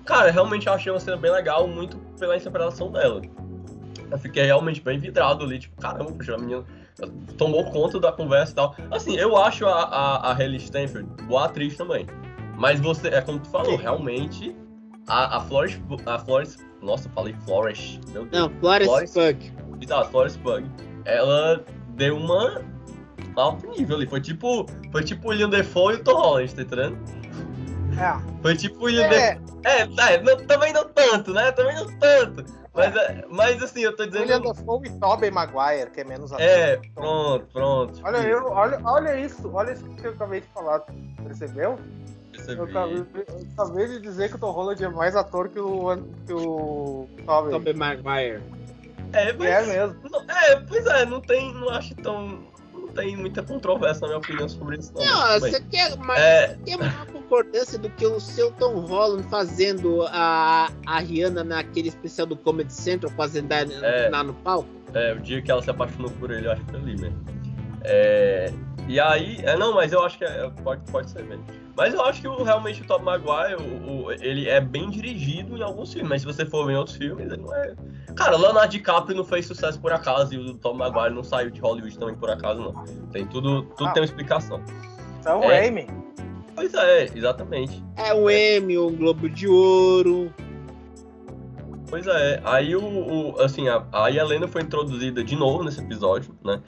A: Cara, realmente eu achei uma cena bem legal, muito pela interpretação dela. Eu fiquei realmente bem vidrado ali, tipo, caramba, puxa, a menina tomou conta da conversa e tal. Assim, eu acho a, a, a Hayley Stanford boa atriz também. Mas você, é como tu falou, realmente, a, a Flores, a Flores, nossa, falei Flores,
B: meu Deus. Não, Flores, Flores Pug.
A: Exato, Flores Pug. Ela deu uma alto nível ali, foi tipo, foi tipo o William Defoe e o Tom Holland, tá entendendo?
C: É.
A: Foi tipo o William é. Defoe. É, é não, também não tanto, né? Também não tanto. Mas, é, mas assim, eu tô dizendo.
C: William Dafoe e Tobey Maguire, que é menos
A: É, pronto, pronto.
C: Olha, eu, olha, olha isso, olha isso que eu acabei de falar. Percebeu?
A: Percebi.
C: Eu acabei, eu acabei de dizer que o Tom Holland é mais ator que o, que o Tobey.
B: Tobey Maguire.
A: É, mas, é mesmo. Não, é, pois é, não tem. Não acho tão tem muita controvérsia, na minha opinião, sobre isso. Não,
B: não você quer mais, é... quer mais concordância do que o seu Tom Holland fazendo a, a Rihanna naquele especial do Comedy Central com a Zendaya é... lá no palco?
A: É, o dia que ela se apaixonou por ele, eu acho que foi ali mesmo. É, e aí, é, não, mas eu acho que é, pode, pode ser mesmo. Mas eu acho que o, realmente o Tom Maguire, o, o, ele é bem dirigido em alguns filmes, mas se você for ver em outros filmes, ele não é. Cara, Leonardo DiCaprio não fez sucesso por acaso e o Tom Maguire não saiu de Hollywood também por acaso, não. Tem tudo, tudo ah. tem uma explicação.
C: São é. Raimi.
A: Pois é, exatamente.
B: É o Emmy, o Globo de Ouro.
A: Pois é, aí o, o assim, a, a Helena foi introduzida de novo nesse episódio, né?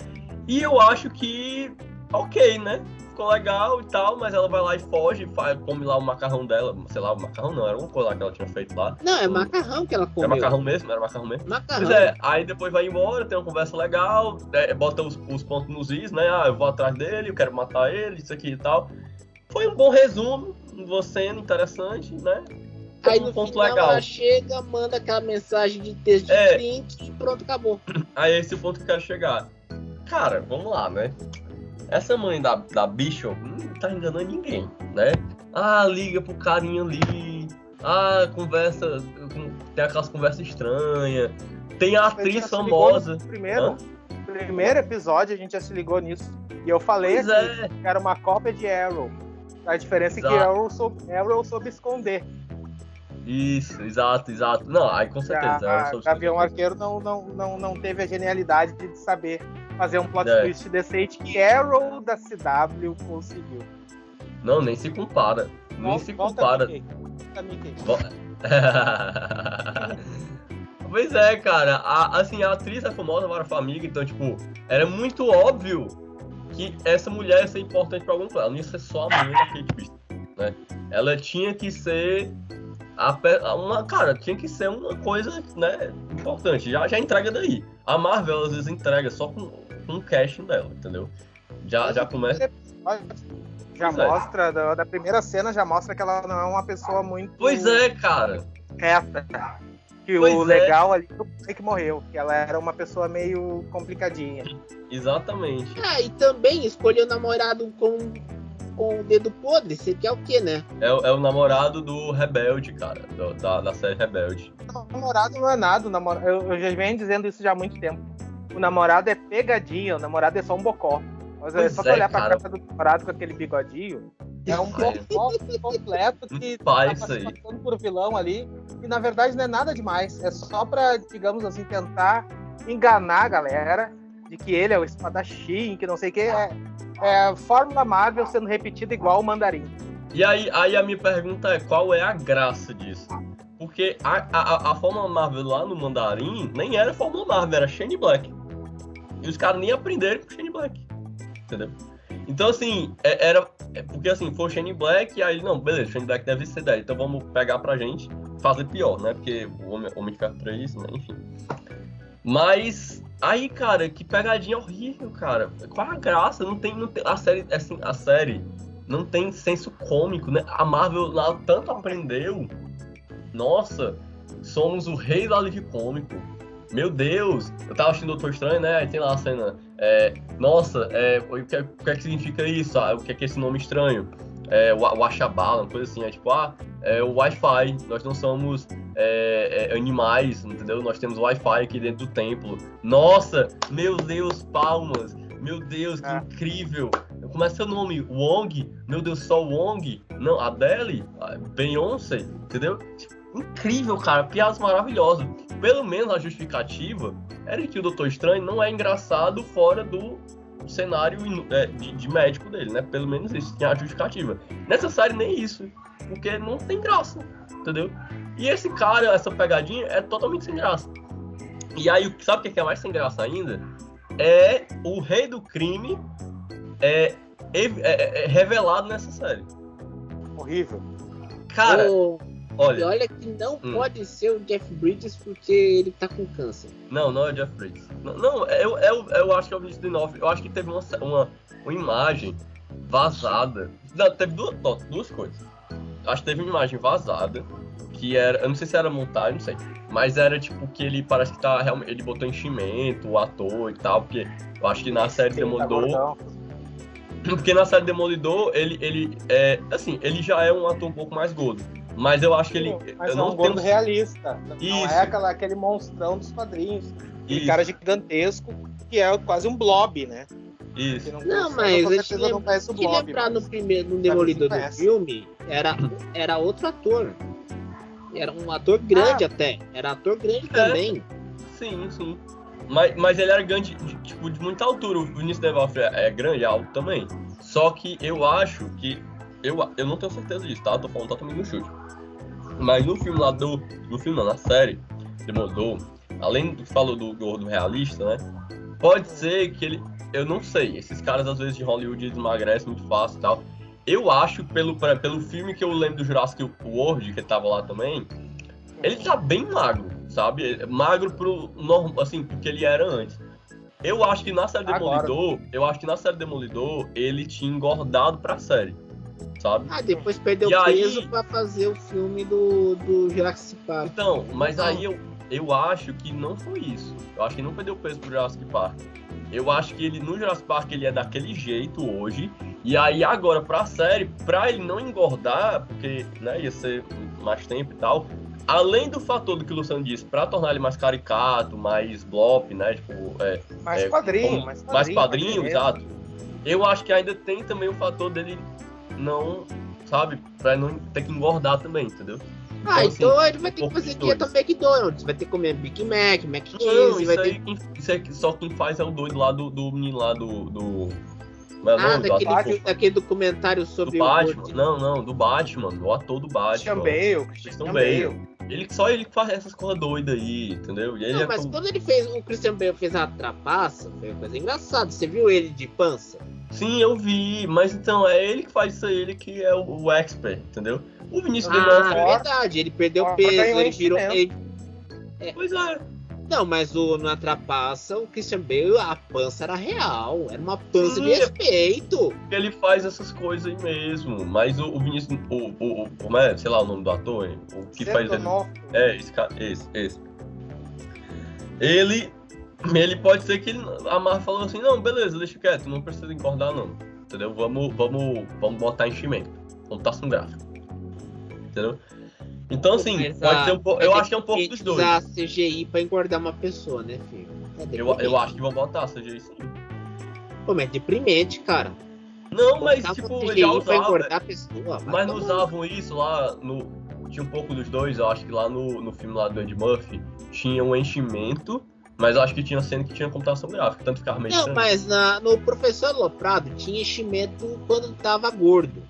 A: E eu acho que ok, né? Ficou legal e tal, mas ela vai lá e foge, faz, come lá o macarrão dela. Sei lá, o macarrão não, era uma coisa lá que ela tinha feito lá.
B: Não, é macarrão que ela comeu.
A: Era macarrão mesmo? Era macarrão mesmo?
B: Macarrão.
A: Pois é, aí depois vai embora, tem uma conversa legal, é, bota os, os, pontos nos is, né? Ah, eu vou atrás dele, eu quero matar ele, isso aqui e tal. Foi um bom resumo, uma cena interessante, né?
B: Aí um no ponto final legal. ela chega, manda aquela mensagem de texto de é, e pronto, acabou.
A: Aí esse é o ponto que eu quero chegar. Cara, vamos lá, né? Essa mãe da, da Bishop não tá enganando ninguém, né? Ah, liga pro carinha ali. Ah, conversa. Tem aquelas conversas estranhas. Tem a atriz famosa.
C: Primeiro, primeiro episódio a gente já se ligou nisso. E eu falei aqui, é. que era uma cópia de Arrow. A diferença Exato. é que Arrow soube, Arrow soube esconder.
A: Isso, exato, exato. Não, aí com certeza.
C: A, a Gavião Arqueiro não, não, não, não teve a genialidade de saber fazer um plot é. twist decente que Arrow da CW conseguiu.
A: Não, nem se compara. Nem volta, se compara. pois é, cara. A, assim, a atriz é famosa, Mara Família, então, tipo, era muito óbvio que essa mulher ia ser importante pra algum plano. Ela não ia ser só a mãe da Kate Bishop, né? Ela tinha que ser a, uma, cara, tinha que ser uma coisa, né, importante. Já, já entrega daí. A Marvel às vezes entrega só com, com o casting dela, entendeu? Já, já começa.
C: Já pois é. mostra, é. da, da, primeira cena já mostra que ela não é uma pessoa muito.
A: Pois é, cara.
C: Reta. Que pois o é. legal ali foi que morreu, que ela era uma pessoa meio complicadinha.
A: Exatamente.
B: Ah, e também escolheu namorado com com o dedo podre, você quer o quê, né?
A: É, é o namorado do Rebelde, cara, do, da, da série Rebelde.
C: O namorado não é nada, namorado, eu, eu, já venho dizendo isso já há muito tempo. O namorado é pegadinha, o namorado é só um bocó. Mas é só é, olhar cara. pra cara do namorado com aquele bigodinho, é um bocó completo que
A: tá passando
C: por vilão ali. E na verdade não é nada demais. É só pra, digamos assim, tentar enganar a galera de que ele é o espadachim, que não sei o que. É, é Fórmula Marvel sendo repetida igual o Mandarim.
A: E aí, aí a minha pergunta é, qual é a graça disso? Porque a, a, a Fórmula Marvel lá no Mandarim nem era Fórmula Marvel, era Shane Black. E os caras nem aprenderam com Shane Black. Entendeu? Então, assim, é, era. É porque assim, foi Shane Black, e aí, não, beleza, Shane Black deve ser 10, então vamos pegar pra gente fazer pior, né? Porque o Homem, Homem de Ferro 3, né? Enfim. Mas Aí, cara, que pegadinha horrível, cara. Qual a graça? Não tem, não tem a série, assim, a série não tem senso cômico, né? A Marvel lá tanto aprendeu. Nossa, somos o rei do alívio cômico. Meu Deus, eu tava assistindo Doutor Estranho, né? Aí tem lá a cena. É, nossa, é, o, que, o que é que significa isso? Ah, o que é que é esse nome estranho? É, uma coisa assim, é tipo, ah, é o Wi-Fi, nós não somos é, é, animais, entendeu? Nós temos Wi-Fi aqui dentro do templo. Nossa, meu Deus, palmas! Meu Deus, que ah. incrível! Como é seu nome? Wong? Meu Deus, só Wong? Não, Adele? Beyoncé? Entendeu? Incrível, cara, piadas maravilhosas. Pelo menos a justificativa era que o Doutor Estranho não é engraçado fora do cenário é, de, de, médico dele, né? Pelo menos isso, tinha a justificativa. Nessa série nem isso, porque não tem graça, entendeu? E esse cara, essa pegadinha, é totalmente sem graça. E aí, sabe o que é mais sem graça ainda? É o rei do crime é, é, é, é revelado nessa série.
C: Horrível.
B: Cara, oh, olha. E olha que não hum. pode ser o Jeff Bridges porque ele tá com câncer.
A: Não, não é o Jeff Bridges. Não, não eu, eu, eu acho que é o Vinicius D'Onofrio. Eu acho que teve uma, uma, uma imagem vazada. Não, teve duas, duas coisas. Acho que teve uma imagem vazada que era, eu não sei se era montagem, não sei, mas era tipo que ele parece que tá realmente, ele botou enchimento, o ator e tal, porque eu acho que na série tá Demolidor, porque na série Demolidor ele, ele é, assim, ele já é um ator um pouco mais gordo, mas eu acho que ele.
C: Mas
A: eu
C: é um gordo realista. Isso. Não é aquela, aquele monstrão dos quadrinhos. Aquele cara gigantesco que é quase um blob, né?
B: Isso. Não, não mas a gente lembra, não que lembrar no primeiro no Demolidor do filme, era, era outro ator. Era um ator grande ah. até. Era ator grande é. também.
A: Sim, sim. Mas, mas ele era grande, de, tipo, de muita altura. O Vinícius Devalf é, é grande, alto também. Só que eu acho que. Eu, eu não tenho certeza disso, tá? Eu tô falando totalmente no chute. Mas no filme lá do. No filme não, na série, Demolidor, além do que falou do gordo realista, né? Pode ser que ele. Eu não sei. Esses caras, às vezes, de Hollywood emagrecem muito fácil e tal. Eu acho, pelo, pelo filme que eu lembro do Jurassic World, que tava lá também, ele tá bem magro, sabe? Magro pro normal, assim, porque ele era antes. Eu acho que na série Demolidor, Agora. eu acho que na série Demolidor, ele tinha engordado pra série. Sabe?
B: Ah, depois perdeu e peso aí... pra fazer o filme do, do Jurassic Park.
A: Então, mas aí eu, eu acho que não foi isso. Eu acho que não perdeu peso pro Jurassic Park. Eu acho que ele no Jurassic Park ele é daquele jeito hoje. E aí agora pra série, pra ele não engordar, porque né, ia ser mais tempo e tal, além do fator do que o Luciano disse, para tornar ele mais caricato, mais blop, né? Tipo,
C: é, mais, é, quadrinho, como,
A: mais quadrinho, mais quadrinho, exato. Eu acho que ainda tem também o fator dele não, sabe, para não ter que engordar também, entendeu?
B: Ah, então, então assim, ele vai ter que fazer dieta McDonald's, vai ter que comer Big Mac, Mac
A: Não, isso, aí, ter... isso aí só quem faz é o doido lá do, do menino lá do... do...
B: Mas é ah, não, daquele, do daquele documentário sobre
A: do Batman. Não, não, do Batman, do ator do Batman.
C: Christian Bale.
A: Christian Bale. Ele, só ele faz essas coisas doidas aí, entendeu? E
B: não, é mas quando ele fez, o Christian Bale fez a trapaça, foi uma coisa engraçada. Você viu ele de pança?
A: Sim, eu vi, mas então é ele que faz isso, ele que é o, o expert, entendeu? O Vinícius
B: ah, é verdade, ele perdeu peso, ele virou. Ele...
A: É. Pois é.
B: Não, mas o, na trapaça, o Christian Bale, a pança era real. Era uma pança Sim, de respeito.
A: Ele faz essas coisas aí mesmo. Mas o, o Vinícius, o, o, o, como é, sei lá o nome do ator, hein? o que faz ele. É, esse, esse, esse. Ele, ele pode ser que ele, a Marvel falou assim, não, beleza, deixa quieto, não precisa engordar não. Entendeu? Vamos, vamos, vamos botar enchimento. Computação gráfica. Entendeu? Então, assim, pode ser um pouco. Eu acho que é um pouco dos dois.
B: usar CGI pra engordar uma pessoa, né, filho?
A: É eu, eu acho que vão botar CGI sim.
B: Pô, mas é deprimente, cara.
A: Não, mas tipo, CGI já usava. Pessoa, mas não usavam isso lá no. Tinha um pouco dos dois, eu acho que lá no, no filme lá do Ed Murphy tinha um enchimento, mas eu acho que tinha cena que tinha computação gráfica, tanto ficava meio.
B: Não, mas na, no Professor Loprado tinha enchimento quando tava gordo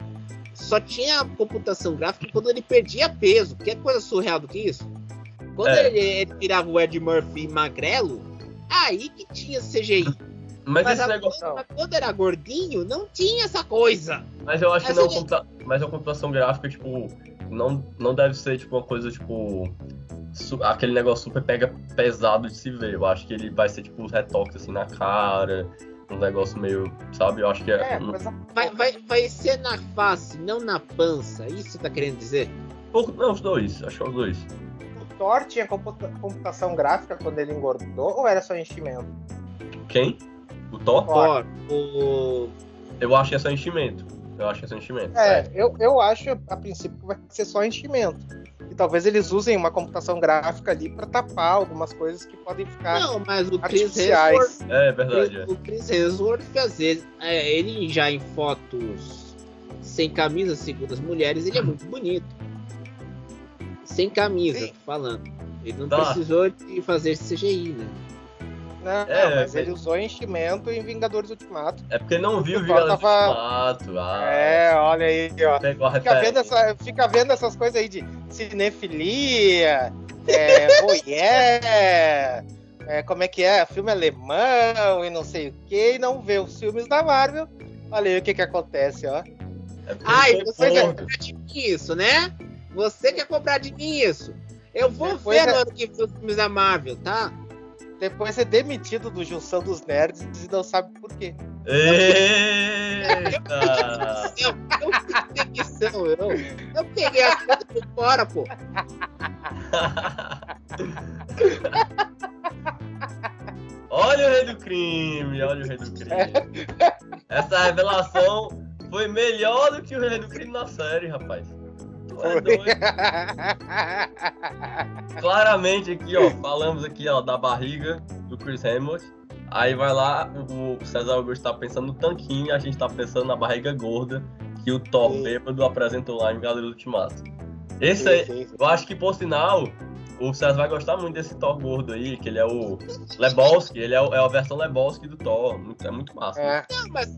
B: só tinha computação gráfica quando ele perdia peso. Que é coisa surreal do que isso? Quando é. ele, ele virava o Ed Murphy magrelo, aí que tinha CGI.
A: Mas, mas, esse negócio...
B: quando, quando era gordinho, não tinha essa coisa.
A: Mas eu acho que não, computa... mas a computação gráfica, tipo, não, não deve ser tipo uma coisa, tipo. Su... aquele negócio super pega pesado de se ver. Eu acho que ele vai ser tipo os retoques assim na cara um negócio meio, sabe? Eu acho que é. é
B: vai, vai, vai ser na face, não na pança. Isso você tá querendo dizer?
A: Por, não, os dois. Acho que é os dois.
C: O Thor tinha computação gráfica quando ele engordou ou era só enchimento?
A: Quem? O Thor?
B: Thor. O...
A: Eu acho que é só enchimento. Eu acho que é só enchimento.
C: É, é. Eu, eu acho a princípio que vai ser só enchimento e talvez eles usem uma computação gráfica ali para tapar algumas coisas que podem ficar
B: não mas o Chris Hemsworth
A: é verdade
B: o, é. o Chris Hemsworth às vezes é, ele já em fotos sem camisa segundo as mulheres ele é muito bonito sem camisa Sim. falando ele não tá. precisou de fazer CGI né
C: não, é, mas ele usou enchimento em Vingadores Ultimato.
A: É porque não viu Vingadores tava... Ultimato. Ah,
C: é, olha aí, ó. Fica vendo, essa, fica vendo essas coisas aí de cinefilia, é, oh yeah, é, como é que é? Filme alemão e não sei o que, e não vê os filmes da Marvel. Olha aí o que que acontece, ó.
B: É Ai, você quer cobrar de mim isso, né? Você quer cobrar de mim isso. Eu vou Depois ver é... no ano que vem os filmes da Marvel, tá?
C: Depois é demitido do Junção dos Nerds e não sabe por quê.
A: Eita!
B: eu, eu, eu, eu peguei a conta por fora, pô.
A: olha o rei do crime, olha o rei do crime. Essa revelação foi melhor do que o rei do crime na série, rapaz. Claramente aqui, ó, falamos aqui, ó, da barriga do Chris Hemsworth. Aí vai lá, o César Augusto tá pensando no tanquinho, a gente tá pensando na barriga gorda que o Thor sim. bêbado apresentou lá em Galera do Ultimato. Esse sim, aí, sim, eu acho que por sinal, o César vai gostar muito desse Thor gordo aí, que ele é o Lebowski, ele é, o, é a versão Lebowski do Thor. É muito massa.
B: É. Não, mas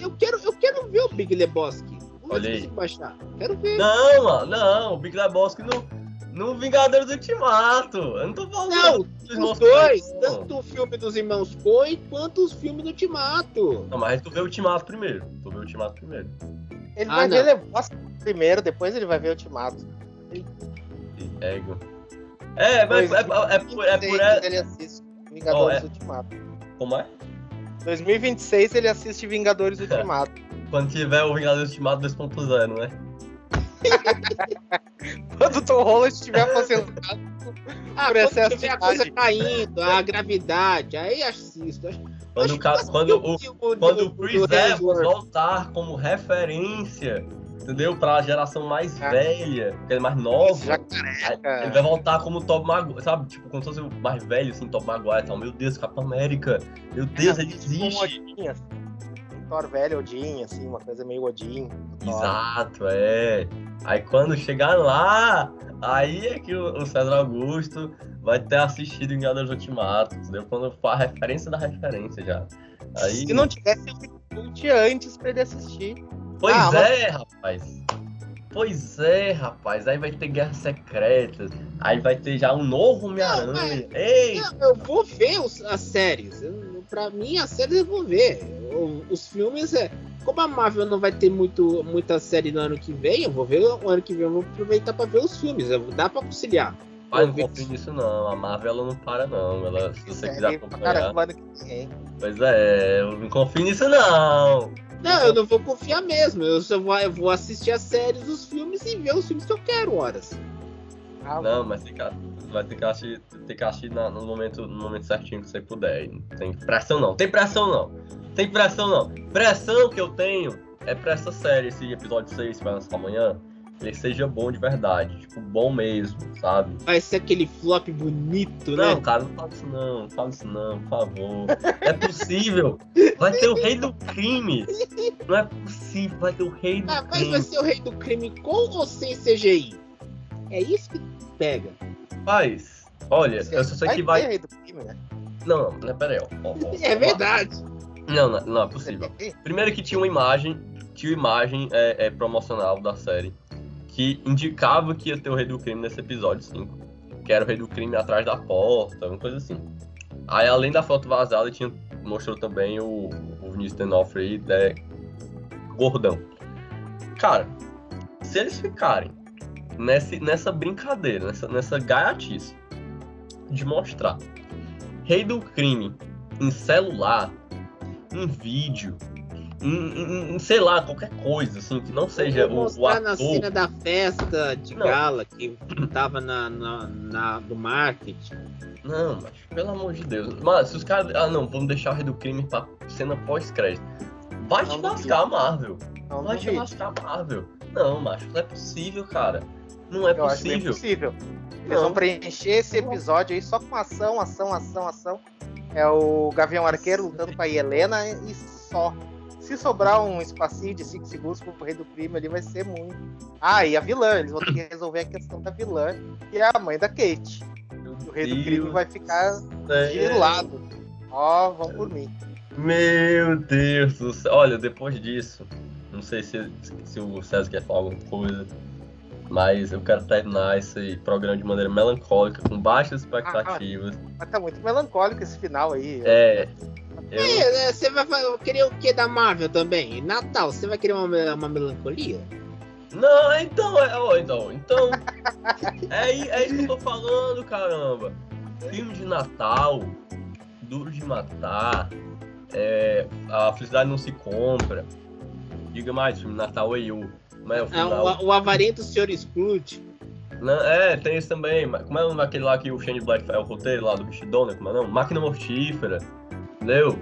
B: eu quero, eu quero ver o Big Lebowski.
A: Olha aí.
B: Baixar. Quero ver.
A: Não, mano, não. O Big Lebowski no, no Vingadores Ultimato. Eu não tô falando.
B: Não, dos dois. Tanto o filme dos irmãos Coen quanto os filmes do Ultimato.
A: Não, mas tu vê o Ultimato primeiro. Tu vê o Ultimato primeiro.
C: Ele ah, vai não. ver Lebowski primeiro, depois ele vai ver o Ultimato.
A: Ego. É, mas é, é, é, por, é por.
C: Ele assiste Vingadores oh, é. Ultimato.
A: Como é?
C: 2026 ele assiste Vingadores Ultimato.
A: Quando tiver o Vingadores Ultimato 2.0, né?
C: quando o Tom Holland estiver aposentado
B: ah, por excesso de a coisa caindo, a gravidade, aí assisto.
A: Quando, acho quando, o, quando o Chris Evans voltar como referência entendeu? Pra geração mais ah. velha, que é mais nova. Ele vai voltar como o Top Maguire, sabe? Tipo, como se fosse o mais velho, assim, Top Maguire. Então, meu Deus, Capitão América. Meu Deus, é, ele existe.
C: Thor velho, Odin, assim, uma coisa meio Odin.
A: Exato, é. Aí quando chegar lá, aí é que o, César Augusto vai ter assistido Vingadores Ultimato, entendeu? Quando for a referência da referência já. Aí...
C: Se não tivesse, eu antes pra ele assistir.
A: Pois ah, é, mas... rapaz. Pois é, rapaz. Aí vai ter Guerras Secretas. Aí vai ter já um novo Homem-Aranha. Ei!
B: eu vou ver os, as séries. Eu, pra mim, as séries eu vou ver. os filmes é. Como a Marvel não vai ter muito, muita série no ano que vem, eu vou ver o ano que vem, eu vou aproveitar pra ver os filmes. Dá pra conciliar.
A: Mas não confio nisso não, a Marvel ela não para não. Ela, se você quiser acompanhar. Pois é, eu não confio nisso não.
B: Não, eu não vou confiar mesmo. Eu só vou, eu vou assistir as séries, os filmes e ver os filmes que eu quero, horas.
A: Ah, não, mas tem que, vai ter que assistir, ter que assistir no, momento, no momento certinho que você puder. Tem pressão não. Tem pressão não. Tem pressão não. Pressão que eu tenho é pra essa série, esse episódio 6 que vai lançar amanhã ele seja bom de verdade, tipo, bom mesmo, sabe?
B: Vai ser aquele flop bonito,
A: né? Não, cara, não fala isso não, não fala isso não, por favor. é possível. Vai ter o rei do crime. Não é possível, vai ter o rei do ah, crime.
B: Mas vai ser o rei do crime com ou sem CGI? É isso que pega.
A: Paz, olha, Você eu só sei que vai. Rei do crime, né? Não, não, peraí, ó. ó, ó
B: é verdade.
A: Não, não, não é possível. Primeiro que tinha uma imagem, tinha uma imagem é, é, promocional da série que indicava que ia ter o Rei do Crime nesse episódio 5. Que era o Rei do Crime atrás da porta, uma coisa assim. Aí, além da foto vazada, tinha, mostrou também o, o Vinícius D'Onofrio né, gordão. Cara, se eles ficarem nesse, nessa brincadeira, nessa, nessa gaiatice de mostrar Rei do Crime em celular, em vídeo, em, em, sei lá, qualquer coisa, assim, que não seja o, o ator.
B: na cena da festa de não. gala que tava na, na, na, no marketing.
A: Não, mas pelo amor de Deus. Mas se os caras. Ah, não, vamos deixar o Rei do Crime pra cena pós-crédito. Vai não te lascar, Marvel. Não, Vai te lascar, Marvel. Não, macho, não é possível, cara. Não é
C: Eu
A: possível.
C: Acho possível. Eles vão preencher esse episódio aí só com ação, ação, ação, ação. É o Gavião Arqueiro lutando com a Helena e só. Se sobrar um espacinho de 5 segundos pro rei do crime ali, vai ser muito. Ah, e a vilã, eles vão ter que resolver a questão da vilã, que é a mãe da Kate. o rei do crime vai ficar de lado. Ó, oh, vão por mim.
A: Meu Deus do céu. Olha, depois disso, não sei se, se o César quer falar alguma coisa, mas eu quero terminar esse programa de maneira melancólica, com baixas expectativas. Ah,
C: mas tá muito melancólico esse final aí.
A: É.
B: Eu... É, você vai querer o que da Marvel também? Natal, você vai querer uma, uma melancolia?
A: Não, então, é, ó, então, então. é, é isso que eu tô falando, caramba. Filme de Natal, duro de matar, é, a felicidade não se compra. Diga mais, filme Natal é eu.
B: Como é o, final? É, o, o Avarento Senhor Scrooge.
A: Não, é, tem isso também. Como é daquele lá que o Shane Black faz o roteiro lá do Bichidona, como é não? Máquina Mortífera. Entendeu?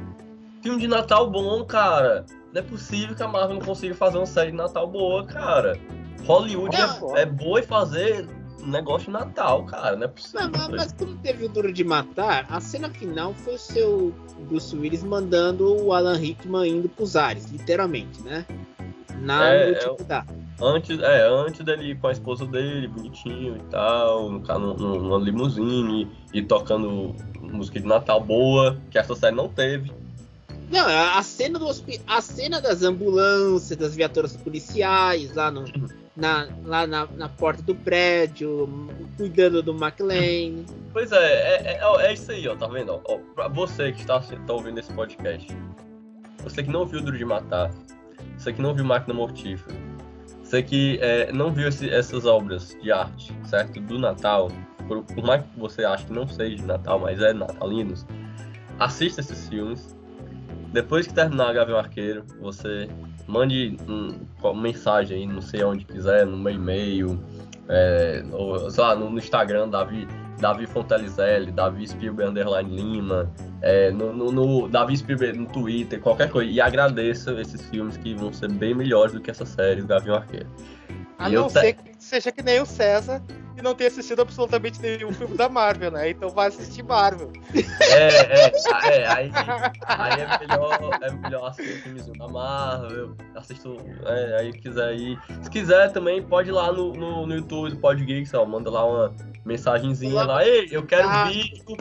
A: Filme de Natal bom, cara. Não é possível que a Marvel não consiga fazer uma série de Natal boa, cara. Hollywood é, é boa em fazer negócio de Natal, cara. Não é possível.
B: Não, mas, mas quando teve o Duro de Matar, a cena final foi o seu Bruce Willis mandando o Alan Rickman indo pros ares, literalmente, né? Na
A: é, é, Antes, é, antes dele ir com a esposa dele, bonitinho e tal, no, numa limusine e tocando música de Natal boa, que essa série não teve.
B: Não, a cena, do, a cena das ambulâncias, das viaturas policiais lá, no, na, lá na, na porta do prédio, cuidando do McLean.
A: Pois é, é, é, é isso aí, ó, tá vendo? Ó, pra você que está, está ouvindo esse podcast, você que não viu Duro de Matar, você que não viu Máquina Mortífera, você que é, não viu esse, essas obras de arte, certo? Do Natal, por, por, mais que você ache que não seja de Natal, mas é natalinos, assista esses filmes. Depois que terminar Gavião Arqueiro, você mande um, uma mensagem aí, não sei onde quiser, no meu e-mail, é, ou, sei lá, no, no Instagram, Davi, Davi Fontelizelli, Davi Spielberg Underline Lima, é, no, no, no, Davi Spielberg no Twitter, qualquer coisa. E agradeço esses filmes que vão ser bem melhores do que essa série, Gavião Arqueiro.
C: A e não ser te... que seja que nem o César e não tenha assistido absolutamente nenhum filme da Marvel, né? Então vai assistir Marvel.
A: É, é, é aí, aí é melhor, é melhor assistir filmes da Marvel, assisto, é, aí quiser ir. Se quiser também, pode ir lá no, no, no YouTube do Podgeeks, ó, manda lá uma mensagenzinha lá, ei, eu quero ah. vídeo,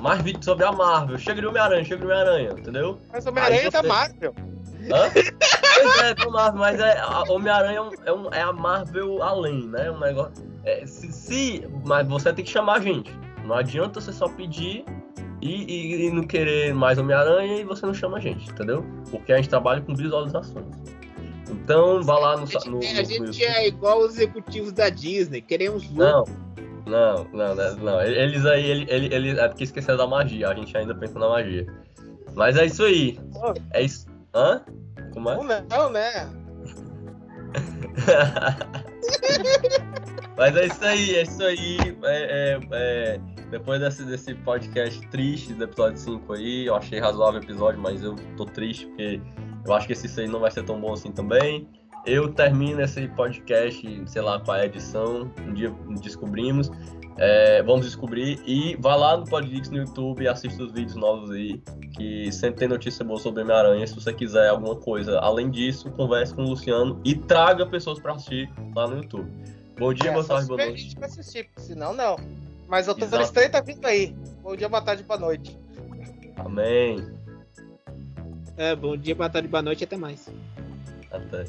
A: mais vídeo sobre a Marvel, chega de Homem-Aranha, chega de Homem-Aranha, entendeu?
C: Mas Homem-Aranha é da Marvel.
A: Hã? pois é, do Marvel, mas é, Homem-Aranha é, um, é, a Marvel além, né? Um negócio. É, se, se, mas você tem que chamar a gente. Não adianta você só pedir e, e, e não querer mais Homem-Aranha e você não chama a gente, entendeu? Porque a gente trabalha com visualizações. Então, vá lá no. A
B: gente,
A: no,
B: a gente é igual os executivos da Disney, queremos
A: Não, não, não, não, não. Eles aí, ele, ele, ele, é porque esqueceram da magia, a gente ainda pensa na magia. Mas é isso aí. É isso. Hã? Como é?
C: Não, né?
A: Mas é isso aí, é isso aí. É, é, é, depois desse, desse podcast triste do episódio 5 aí, eu achei razoável o episódio, mas eu tô triste porque eu acho que esse aí não vai ser tão bom assim também. Eu termino esse podcast, sei lá, com a edição, um dia descobrimos. É, vamos descobrir e vá lá no Podgeeks no YouTube e assista os vídeos novos aí, que sempre tem notícia boa sobre Homem-Aranha. Se você quiser alguma coisa além disso, converse com o Luciano e traga pessoas para assistir lá no YouTube. Bom dia, é, boa tarde, boa noite.
C: Pra assistir, senão não. Mas o Doutor Estranho tá vindo aí. Bom dia, boa tarde, boa noite.
A: Amém.
B: É, bom dia, boa tarde, boa noite e até mais.
A: Até.